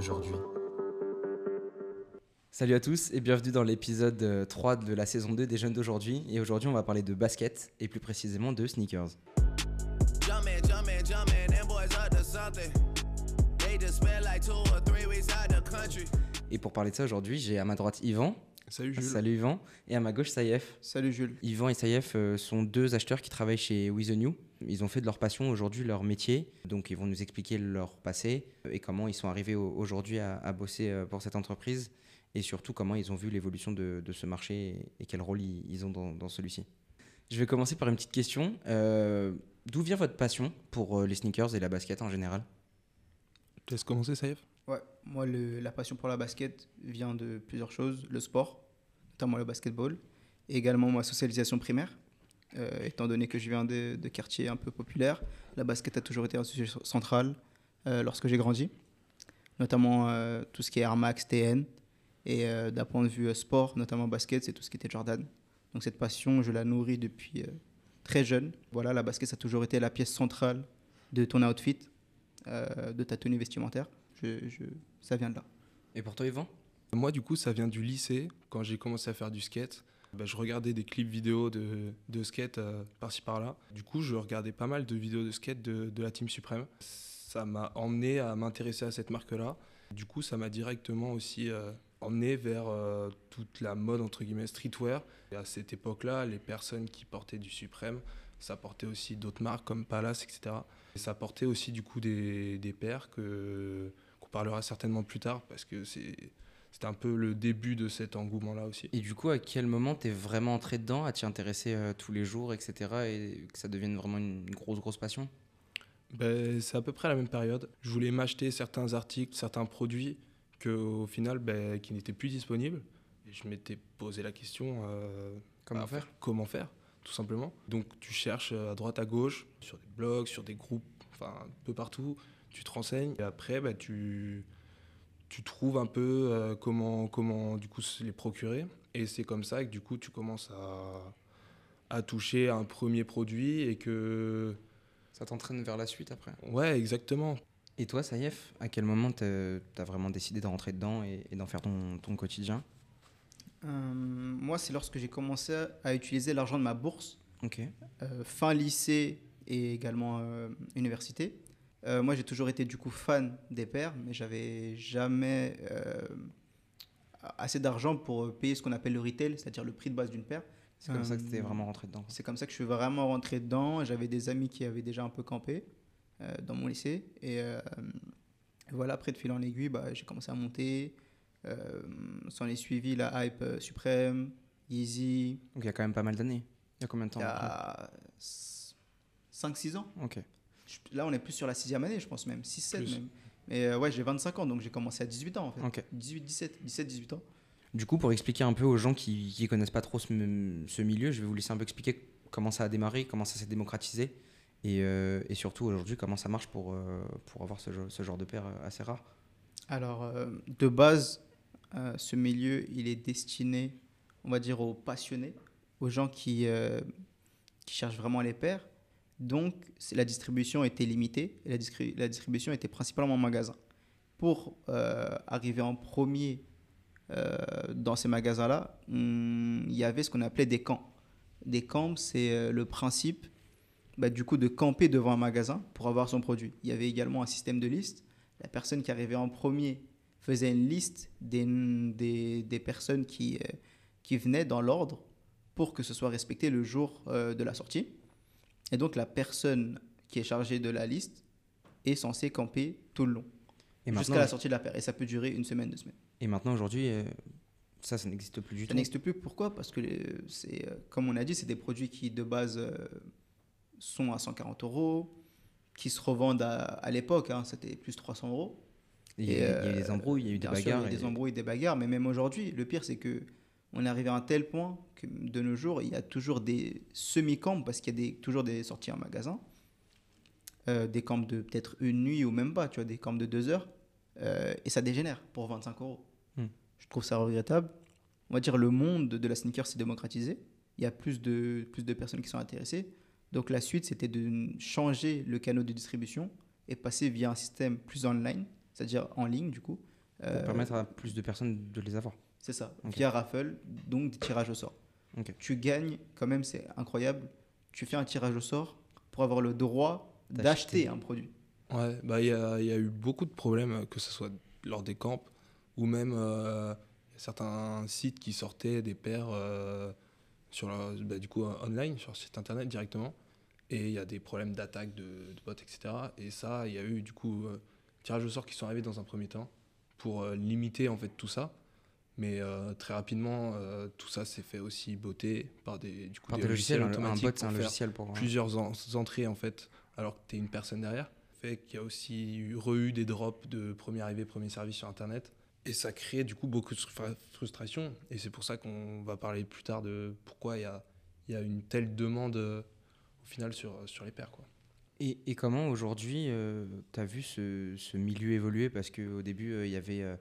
d'aujourd'hui. Salut à tous et bienvenue dans l'épisode 3 de la saison 2 des jeunes d'aujourd'hui. Et aujourd'hui, on va parler de basket et plus précisément de sneakers. Et pour parler de ça aujourd'hui, j'ai à ma droite Yvan. Salut Jules. Salut Yvan. Et à ma gauche Saïef. Salut Jules. Yvan et Saïef euh, sont deux acheteurs qui travaillent chez With the New. Ils ont fait de leur passion aujourd'hui leur métier. Donc ils vont nous expliquer leur passé et comment ils sont arrivés au- aujourd'hui à, à bosser euh, pour cette entreprise. Et surtout comment ils ont vu l'évolution de, de ce marché et quel rôle ils, ont dans, dans celui-ci. Je vais commencer par une petite question. Euh, D'où vient votre passion pour euh, les sneakers et la basket en général? Tu laisses commencer, Ouais, moi, le- la passion pour la basket vient de plusieurs choses. Le sport, notamment le basketball, et également ma socialisation primaire. Euh, étant donné que je viens de, de quartiers un peu populaires, la basket a toujours été un sujet central euh, lorsque j'ai grandi. Notamment euh, tout ce qui est Air Max, TN. Et d'un point de vue sport, notamment basket, c'est tout ce qui était Jordan. Donc cette passion, je la nourris depuis très jeune. Voilà, la basket, ça a toujours été la pièce centrale de ton outfit, de ta tenue vestimentaire. Je- ça vient de là. Et pour toi Yvan? Moi, du coup, ça vient du lycée. Quand j'ai commencé à faire du skate, bah, je regardais des clips vidéo de, de skate euh, par-ci par-là. Du coup, je regardais pas mal de vidéos de skate de, de la Team Suprême. Ça m'a emmené à m'intéresser à cette marque-là. Du coup, ça m'a directement aussi euh, emmené vers euh, toute la mode, entre guillemets, streetwear. Et à cette époque-là, les personnes qui portaient du Suprême, ça portait aussi d'autres marques comme Palace, etc. Et ça portait aussi, du coup, des, des paires que qu'on parlera certainement plus tard parce que c'est c'était un peu le début de cet engouement-là aussi. Et du coup, à quel moment t'es vraiment entré dedans, à t'y intéresser euh, tous les jours, etc. et que ça devienne vraiment une grosse, grosse passion? Ben, c'est à peu près la même période. Je voulais m'acheter certains articles, certains produits que, au final, ben, qui n'étaient plus disponibles. Et je m'étais posé la question euh, Comment faire? Comment faire, tout simplement. Donc tu cherches à droite à gauche, sur des blogs, sur des groupes, enfin un peu partout. Tu te renseignes et après, ben, tu, tu trouves un peu euh, comment, comment du coup se les procurer. Et c'est comme ça que du coup tu commences à, à toucher à un premier produit et que Ça t'entraîne vers la suite après. Ouais, exactement. Et toi, Saïef, à quel moment t'as vraiment décidé de rentrer dedans et, et d'en faire ton, ton quotidien? Euh, moi, c'est lorsque j'ai commencé à utiliser l'argent de ma bourse, Ok. euh, fin lycée et également euh, université. Euh, moi, j'ai toujours été du coup fan des paires, mais j'avais jamais euh, assez d'argent pour euh, payer ce qu'on appelle le retail, c'est-à-dire le prix de base d'une paire. C'est comme ça que Euh, vraiment rentré dedans. C'est comme ça que je suis vraiment rentré dedans. J'avais des amis qui avaient déjà un peu campé dans mon lycée. Et voilà, après de fil en aiguille, bah, j'ai commencé à monter. Euh, S'en est suivi la hype euh, suprême, Yeezy. Donc il y a quand même pas mal d'années. Il y a combien de temps Il y a 5-6 ans. Ok. Je- Là, on est plus sur la sixième année, je pense même. 6-7 Plus. même. Mais euh, ouais, j'ai 25 ans, donc j'ai commencé à 18 ans en fait. Ok. 18, 17, 17, 18 ans. Du coup, pour expliquer un peu aux gens qui ne connaissent pas trop ce, milieu, je vais vous laisser un peu expliquer comment ça a démarré, comment ça s'est démocratisé et, euh, et surtout aujourd'hui comment ça marche pour, euh, pour avoir ce, genre- ce genre de paire euh, assez rare. Alors, de base, ce milieu, il est destiné, on va dire, aux passionnés, aux gens qui, qui cherchent vraiment les paires. Donc, la distribution était limitée la, distri- la distribution était principalement en magasin. Pour euh, arriver en premier euh, dans ces magasins-là, hum, il y avait ce qu'on appelait des camps. Des camps, c'est euh, le principe bah, du coup de camper devant un magasin pour avoir son produit. Il y avait également un système de liste la personne qui arrivait en premier faisait une liste des, personnes qui, venaient dans l'ordre pour que ce soit respecté le jour de la sortie. Et donc la personne qui est chargée de la liste est censée camper tout le long, jusqu'à la sortie de la paire. Et ça peut durer une semaine, deux semaines. et maintenant aujourd'hui, euh, ça, ça n'existe plus du Ça tout. n'existe plus. Pourquoi? Parce que, les- c'est, euh, comme on a dit, c'est des produits qui de base euh, sont à 140 euros, qui se revendent à, à l'époque, hein, c'était plus 300 euros. Il y, a, eu euh, des embrouilles, il y a eu des sûr, bagarres. il y a des et- embrouilles, des bagarres, mais même aujourd'hui, le pire, c'est que on est arrivé à un tel point que de nos jours, il y a toujours des semi-camps, parce qu'il y a des, toujours des sorties en magasin, euh, des camps de peut-être une nuit ou même pas, tu vois, des camps de deux heures, euh, et ça dégénère pour 25 euros. Hmm. Je trouve ça regrettable. On va dire le monde de la sneaker s'est démocratisé. Il y a plus de, plus de personnes qui sont intéressées. Donc la suite, c'était de changer le canal de distribution et passer via un système plus online, c'est-à-dire en ligne du coup, Pour Euh, permettre à plus de personnes de les avoir. C'est ça, Ok. via raffle, donc des tirages au sort. Tu gagnes, quand même, c'est incroyable. Tu fais un tirage au sort pour avoir le droit D'acheter. un produit. Ouais, bah il y a, y a eu beaucoup de problèmes, que ce soit lors des camps ou même euh, certains sites qui sortaient des paires euh, sur leur- bah, du coup online, sur le site internet directement. Et il y a des problèmes d'attaque de, de bots, etc. Et ça, il y a eu du coup euh, tirages au sort qui sont arrivés dans un premier temps pour euh, limiter en fait tout ça. Mais euh, très rapidement, euh, tout ça s'est fait aussi botter par des, du coup, Par des logiciels, un, un automatiques bot, c'est un logiciel pour. plusieurs en- entrées en fait, alors que tu es une personne derrière. Fait qu'il y a aussi eu, re-eu des drops de premier arrivé, premier service sur Internet. Et ça crée du coup beaucoup de frustra- frustration. Et c'est pour ça qu'on va parler plus tard de pourquoi il y a, y a une telle demande euh, au final sur, sur les paires. Quoi. Et, comment aujourd'hui tu as vu ce, milieu évoluer? Parce qu'au début, euh, il y avait. euh,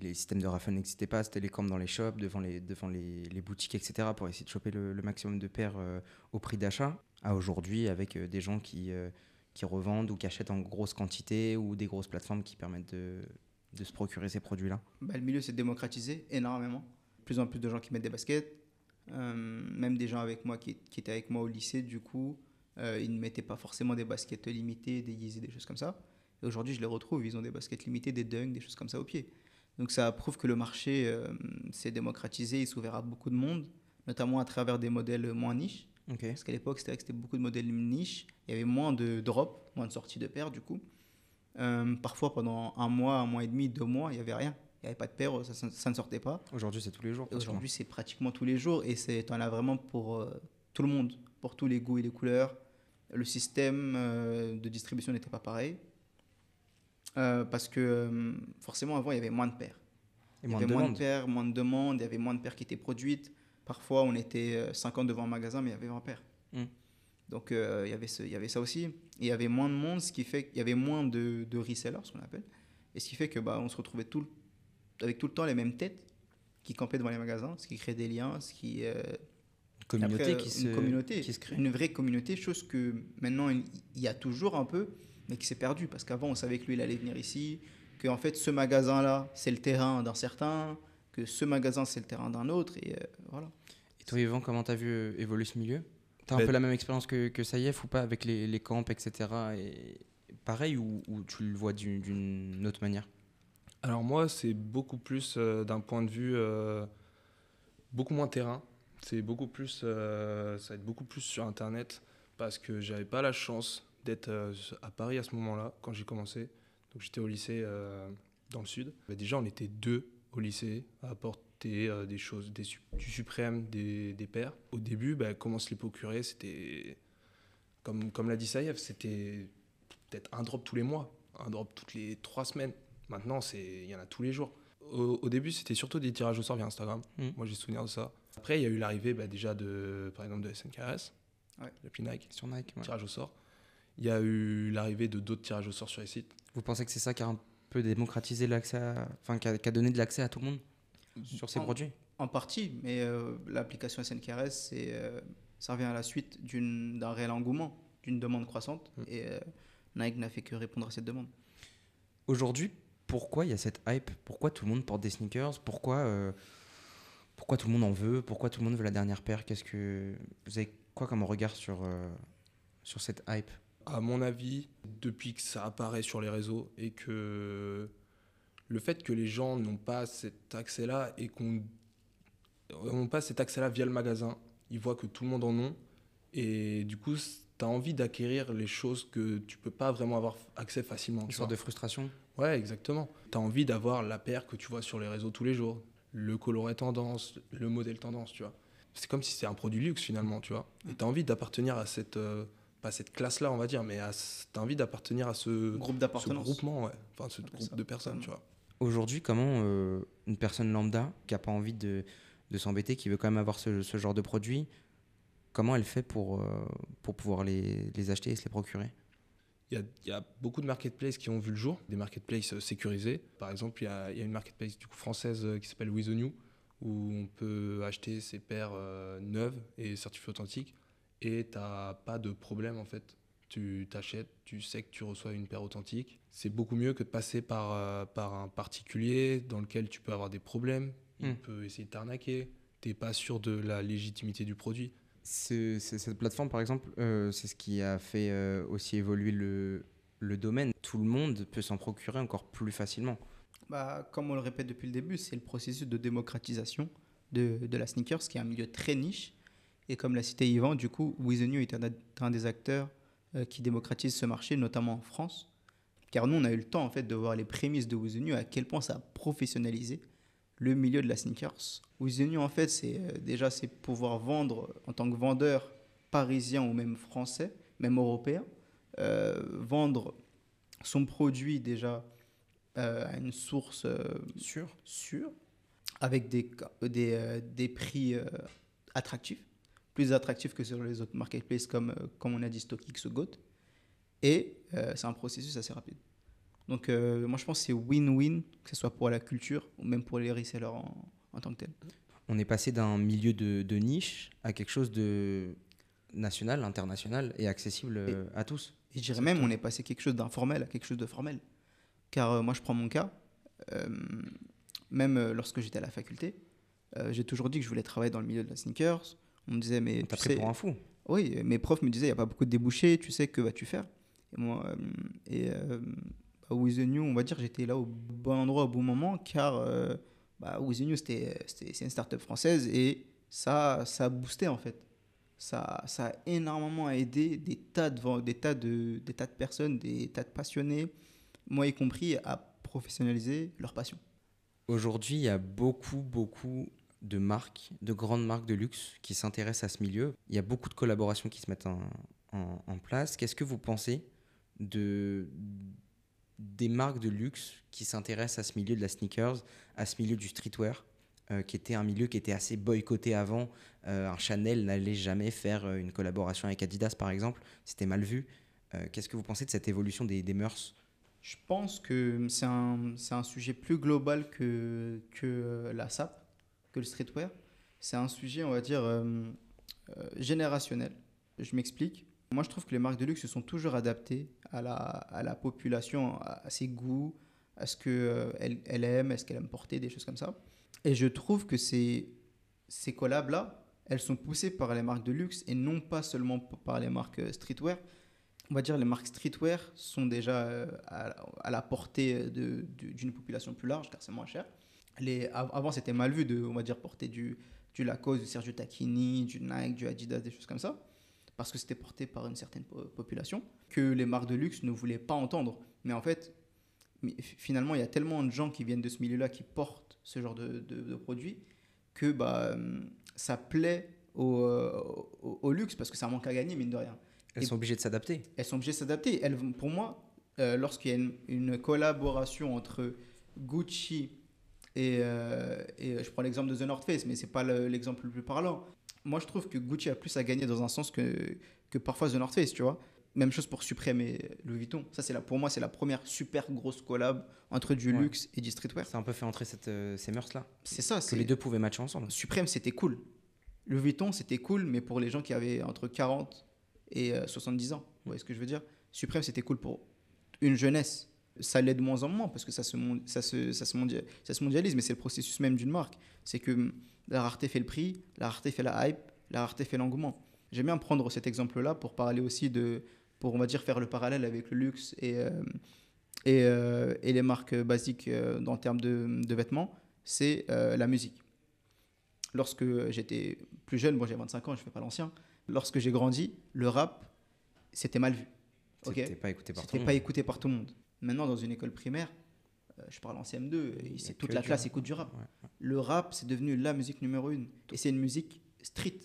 les systèmes de raffle n'existaient pas, c'était les camps dans les shops, devant les, devant les, les boutiques, etc., pour essayer de choper le, maximum de paires euh, au prix d'achat. À aujourd'hui, avec euh, des gens qui, euh, qui revendent ou qui achètent en grosse quantité ou des grosses plateformes qui permettent de, de se procurer ces produits-là. Bah, le milieu s'est démocratisé énormément. Plus en plus de gens qui mettent des baskets. Euh, même des gens avec moi qui étaient avec moi au lycée, du coup, euh, ils ne mettaient pas forcément des baskets limitées, des Yeezy, des choses comme ça. Et aujourd'hui, je les retrouve, ils ont des baskets limitées, des dunks, des choses comme ça au pied. Donc ça prouve que le marché euh, s'est démocratisé, il s'ouvre à beaucoup de monde, notamment à travers des modèles moins niches. Parce qu'à l'époque, c'était c'était beaucoup de modèles niches. Il y avait moins de drops, moins de sorties de paires, du coup. Euh, parfois, pendant un mois, un mois et demi, deux mois, il n'y avait rien. Il n'y avait pas de paires, ça, ne sortait pas. Aujourd'hui, c'est tous les jours. Aujourd'hui, c'est pratiquement tous les jours. Et c'est en as vraiment pour tout le monde, pour tous les goûts et les couleurs. Le système euh, de distribution n'était pas pareil. Euh, parce que euh, forcément, avant, il y avait moins de paires. Et Il y moins avait de moins de paires, moins de demandes, il y avait moins de paires qui étaient produites. Parfois, on était euh, 50 devant un magasin, mais il y avait 20 paires. Mm. Donc, il, y avait ce- il y avait ça aussi. Et il y avait moins de monde, ce qui fait qu'il y avait moins de, de resellers, ce qu'on appelle. Et ce qui fait que bah, on se retrouvait tout, avec tout le temps les mêmes têtes qui campaient devant les magasins, ce qui crée des liens, ce qui. euh, communauté après, qui, une se, communauté, qui se crée. Une vraie communauté, chose que maintenant il y a toujours un peu, mais qui s'est perdu. Parce qu'avant, on savait que lui, il allait venir ici, que en fait, ce magasin-là, c'est le terrain d'un certain, que ce magasin, c'est le terrain d'un autre, et euh, voilà. Et toi, Yvan, comment t'as vu euh, évoluer ce milieu? T'as un Ben- peu la même expérience que, que Saïef ou pas avec les, les camps, etc. Et pareil ou, ou tu le vois d'une- d'une autre manière? Alors moi, c'est beaucoup plus euh, d'un point de vue euh, beaucoup moins terrain. C'est beaucoup plus, euh, ça va être beaucoup plus sur Internet parce que j'avais pas la chance d'être euh, à Paris à ce moment-là quand j'ai commencé. Donc j'étais au lycée euh, dans le sud. Bah, déjà, on était deux au lycée à apporter des choses, des, du suprême, des, des paires. Au début, bah, comment se les procurer, c'était comme, comme l'a dit Saïef, c'était peut-être un drop tous les mois, un drop toutes les trois semaines. Maintenant, c'est il y en a tous les jours. Au, au début, c'était surtout des tirages au sort via Instagram. Mm. Moi, j'ai souvenir de ça. Après, il y a eu l'arrivée bah, déjà de, par exemple, de SNKRS, Ouais. l'appli Nike, sur Nike ouais. tirage au sort. Il y a eu l'arrivée de d'autres tirages au sort sur les sites. Vous pensez que c'est ça qui a un peu démocratisé l'accès, à- enfin qui a, qui a donné de l'accès à tout le monde sur ces En- produits? En partie, mais euh, l'application SNKRS, c'est, euh, ça revient à la suite d'une- d'un réel engouement, d'une demande croissante, Mm. et euh, Nike n'a fait que répondre à cette demande. Aujourd'hui, pourquoi il y a cette hype? Pourquoi tout le monde porte des sneakers? Pourquoi, pourquoi tout le monde en veut Pourquoi tout le monde veut la dernière paire Qu'est-ce que vous avez quoi comme regard sur euh, sur cette hype? À mon avis, depuis que ça apparaît sur les réseaux et que le fait que les gens n'ont pas cet accès-là et qu'on n'ont pas cet accès-là via le magasin, ils voient que tout le monde en a et du coup, tu as envie d'acquérir les choses que tu peux pas vraiment avoir accès facilement. Une sorte de frustration? Ouais, exactement. Tu as envie d'avoir la paire que tu vois sur les réseaux tous les jours, le coloret tendance, le modèle tendance, tu vois. C'est comme si c'était un produit luxe finalement, tu vois. Et tu as envie d'appartenir à cette, euh, pas cette classe-là, on va dire, mais tu as envie d'appartenir à ce, Groupe ce d'appartenance. groupement, ouais. Enfin, ce groupe ça, de personnes, tu vois. Aujourd'hui, comment euh, une personne lambda qui n'a pas envie de, de s'embêter, qui veut quand même avoir ce, ce genre de produit, comment elle fait pour, euh, pour pouvoir les, les acheter et se les procurer? Il y a, il y a beaucoup de marketplaces qui ont vu le jour, des marketplaces euh, sécurisés. Par exemple, il y a, il y a une marketplace du coup, française euh, qui s'appelle With the New, où on peut acheter ses paires euh, neuves et certifiées authentiques, et tu n'as pas de problème en fait. Tu t'achètes, tu sais que tu reçois une paire authentique. C'est beaucoup mieux que de passer par, euh, par un particulier dans lequel tu peux avoir des problèmes. Il Mm. peut essayer de t'arnaquer. T'es pas sûr de la légitimité du produit. Cette plateforme, par exemple, euh, c'est ce qui a fait euh, aussi évoluer le, domaine. Tout le monde peut s'en procurer encore plus facilement. Bah, comme on le répète depuis le début, c'est le processus de démocratisation de, la sneakers, qui est un milieu très niche. Et comme l'a cité Yvan, du coup, With est un, des acteurs euh, qui démocratise ce marché, notamment en France. Car nous, on a eu le temps en fait, de voir les prémices de With à quel point ça a professionnalisé le milieu de la sneakers. The New, en fait, c'est euh, déjà c'est pouvoir vendre en tant que vendeur parisien ou même français, même européen, euh, vendre son produit déjà euh, à une source euh, Sûr. sûre, avec des, des, des prix attractifs, plus attractifs que sur les autres marketplaces comme, comme on a dit StockX ou GOAT. Et c'est un processus assez rapide. Donc euh, moi je pense que c'est win-win, que ce soit pour la culture ou même pour les resellers en, en tant que tel. On est passé d'un milieu de, de niche à quelque chose de national, international et accessible euh, à tous. Et je dirais même on est passé quelque chose d'informel à quelque chose de formel. Car euh, moi je prends mon cas, euh, même lorsque j'étais à la faculté, j'ai toujours dit que je voulais travailler dans le milieu de la sneakers. On me disait mais On t'a tu pris sais, pour un fou. Oui, mes profs me disaient, il n'y a pas beaucoup de débouchés, tu sais, que vas-tu faire? Et moi, et, With The New, on va dire, j'étais là au bon endroit au bon moment, car euh, bah, With The New, c'était, c'est une start-up française, et ça, ça a boosté, en fait. Ça, ça a énormément aidé des tas, de, des, tas de, des tas de personnes, des tas de passionnés, moi y compris, à professionnaliser leur passion. Aujourd'hui, il y a beaucoup, beaucoup de marques, de grandes marques de luxe qui s'intéressent à ce milieu. Il y a beaucoup de collaborations qui se mettent en, en- en place. Qu'est-ce que vous pensez de, des marques de luxe qui s'intéressent à ce milieu de la sneakers, à ce milieu du streetwear, euh, qui était un milieu qui était assez boycotté avant Euh, Un Chanel n'allait jamais faire euh, une collaboration avec Adidas, par exemple. C'était mal vu. Qu'est-ce que vous pensez de cette évolution des, des mœurs? Je pense que c'est un, un sujet plus global que, que la SAP, que le streetwear. C'est un sujet, on va dire, générationnel. Je m'explique. Moi, je trouve que les marques de luxe se sont toujours adaptées à la, population, à, ses goûts, à ce qu'elle elle elle aime, à ce qu'elle aime porter, des choses comme ça. Et je trouve que ces, ces collabs-là, elles sont poussées par les marques de luxe et non pas seulement par les marques euh, streetwear. On va dire les marques streetwear sont déjà euh, à, la portée d'une population plus large car c'est moins cher. Avant, c'était mal vu de, on va dire, porter du, du Lacoste, du Sergio Tacchini, du Nike, du Adidas, des choses comme ça, parce que c'était porté par une certaine po- population que les marques de luxe ne voulaient pas entendre. Mais en fait, finalement, il y a tellement de gens qui viennent de ce milieu-là qui portent ce genre de, de- de produits que bah, hum, ça plaît au, euh, au- au luxe parce que ça manque à gagner, mine de rien Elles Et- sont obligées de s'adapter. elles sont obligées de s'adapter. Pour moi, euh, lorsqu'il y a une, une collaboration entre Gucci et, euh, et je prends l'exemple de The North Face, mais c'est pas le- l'exemple le plus parlant. Moi, je trouve que Gucci a plus à gagner dans un sens que, que parfois The North Face, tu vois. Même chose pour Supreme et Louis Vuitton. Ça, c'est pour moi, c'est la première super grosse collab entre du Ouais. luxe et du streetwear. Ça a un peu fait entrer cette, euh, ces mœurs-là. C'est ça. Que les deux pouvaient matcher ensemble. Suprême, c'était cool. Louis Vuitton, c'était cool, mais pour les gens qui avaient entre 40 et euh, 70 ans. Vous voyez ce que je veux dire? Suprême, c'était cool pour une jeunesse. Ça l'est de moins en moins parce que ça se, mon- ça se, ça se, mondia- ça se mondialise, mais c'est le processus même d'une marque. C'est que hum, la rareté fait le prix, la rareté fait la hype, la rareté fait l'engouement. J'aime bien prendre cet exemple-là pour parler aussi de, pour on va dire faire le parallèle avec le luxe et, euh, et, euh, et les marques basiques euh, en termes de, de vêtements, c'est euh, la musique lorsque j'étais plus jeune, moi j'ai 25 ans, je fais pas l'ancien, lorsque j'ai grandi, le rap, c'était mal vu. Ok? C'était pas écouté par tout C'était le pas monde. écouté par tout le monde. Maintenant, dans une école primaire, euh, je parle en CM2, et y a c'est toute la du classe rap. écoute du rap. Ouais. Le rap, c'est devenu la musique numéro une. Et c'est une musique street.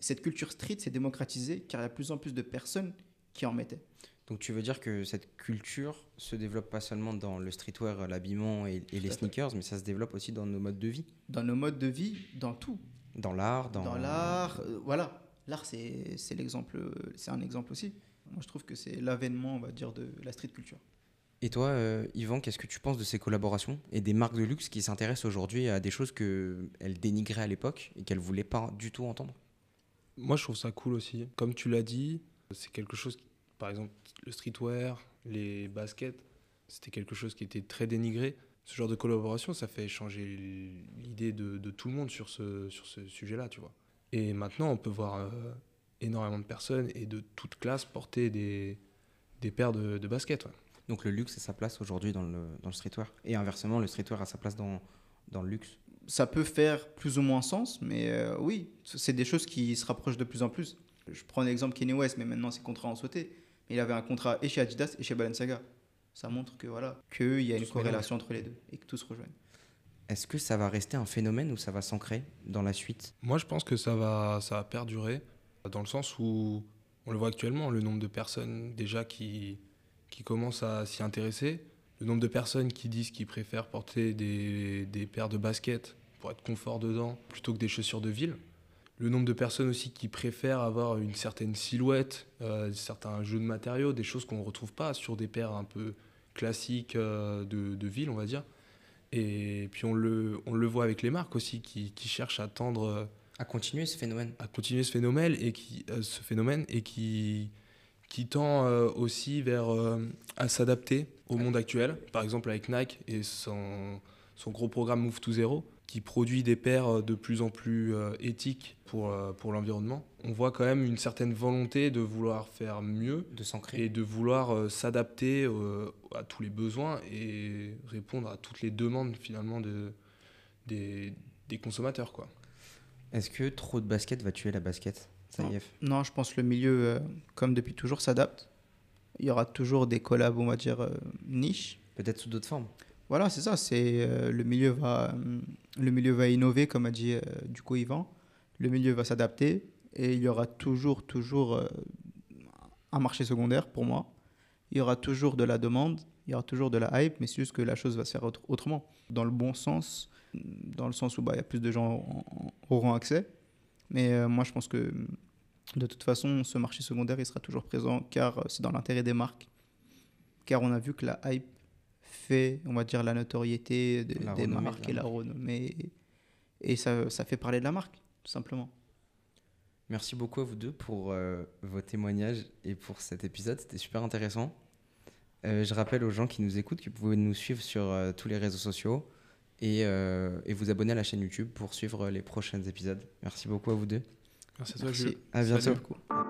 Cette culture street s'est démocratisée car il y a de plus en plus de personnes qui en mettaient. Donc tu veux dire que cette culture se développe pas seulement dans le streetwear, l'habillement et, et les sneakers, mais ça se développe aussi dans nos modes de vie, Dans nos modes de vie, dans tout. dans l'art, dans, dans l'art, euh, voilà. L'art, c'est c'est l'exemple, euh, c'est un exemple aussi. Moi, je trouve que c'est l'avènement, on va dire, de la street culture. Et toi, euh, Yvan, qu'est-ce que tu penses de ces collaborations et des marques de luxe qui s'intéressent aujourd'hui à des choses qu'elles dénigraient à l'époque et qu'elles voulaient pas du tout entendre? Moi, je trouve ça cool aussi. Comme tu l'as dit, c'est quelque chose Par exemple, le streetwear, les baskets, c'était quelque chose qui était très dénigré. Ce genre de collaboration, ça fait changer l'idée de, tout le monde sur ce, sur ce sujet-là, tu vois. Et maintenant, on peut voir euh, énormément de personnes et de toutes classes porter des, des paires de, baskets. Donc le luxe a sa place aujourd'hui dans le, dans le streetwear. Et inversement, le streetwear a sa place dans, dans le luxe. Ça peut faire plus ou moins sens, mais euh, oui, c'est des choses qui se rapprochent de plus en plus. Je prends l'exemple Kanye West, mais maintenant ses contrats ont sauté. Il avait un contrat et chez Adidas et chez Balenciaga. Ça montre que voilà, qu'il y a Tout une corrélation entre les deux et que tout se rejoigne. Est-ce que ça va rester un phénomène ou ça va s'ancrer dans la suite? Moi, je pense que ça va, ça va perdurer, dans le sens où on le voit actuellement, le nombre de personnes déjà qui, qui commencent à s'y intéresser, le nombre de personnes qui disent qu'ils préfèrent porter des, des paires de baskets pour être confort dedans plutôt que des chaussures de ville. Le nombre de personnes aussi qui préfèrent avoir une certaine silhouette, euh, certains jeux de matériaux, des choses qu'on ne retrouve pas sur des paires un peu classiques euh, de, de ville, on va dire. Et puis on le, on le voit avec les marques aussi qui, qui cherchent à tendre euh, À continuer ce phénomène à continuer ce phénomène et qui, ce phénomène et qui, qui tend euh, aussi vers euh, à s'adapter au monde actuel. Par exemple avec Nike et son, son gros programme Move to Zero qui produit des paires de plus en plus euh, éthiques pour, euh, pour l'environnement. On voit quand même une certaine volonté de vouloir faire mieux de et de vouloir euh, s'adapter euh, à tous les besoins et répondre à toutes les demandes finalement de, des, des consommateurs. Quoi. Est-ce que trop de basket va tuer la basket? Non, je pense que le milieu, euh, comme depuis toujours, s'adapte. Il y aura toujours des collabs, on va dire, euh, niches. Peut-être sous d'autres formes. Voilà, c'est ça. C'est euh, le milieu va, le milieu va innover, comme a dit du coup Yvan. Le milieu va s'adapter et il y aura toujours, toujours un marché secondaire pour moi. Il y aura toujours de la demande, il y aura toujours de la hype, mais c'est juste que la chose va se faire autre- autrement, dans le bon sens, dans le sens où bah, il y a plus de gens en- en- auront accès. Mais euh, moi, je pense que de toute façon, ce marché secondaire, il sera toujours présent car euh, c'est dans l'intérêt des marques. Car on a vu que la hype fait, on va dire, la notoriété de- La des marques la et la renommée. Et ça, ça fait parler de la marque, tout simplement. Merci beaucoup à vous deux pour euh, vos témoignages et pour cet épisode. C'était super intéressant. Euh, je rappelle aux gens qui nous écoutent que vous pouvez nous suivre sur euh, tous les réseaux sociaux et, et vous abonner à la chaîne YouTube pour suivre les prochains épisodes. Merci beaucoup à vous deux. Merci à toi, Merci. Jules. À bientôt. Salut.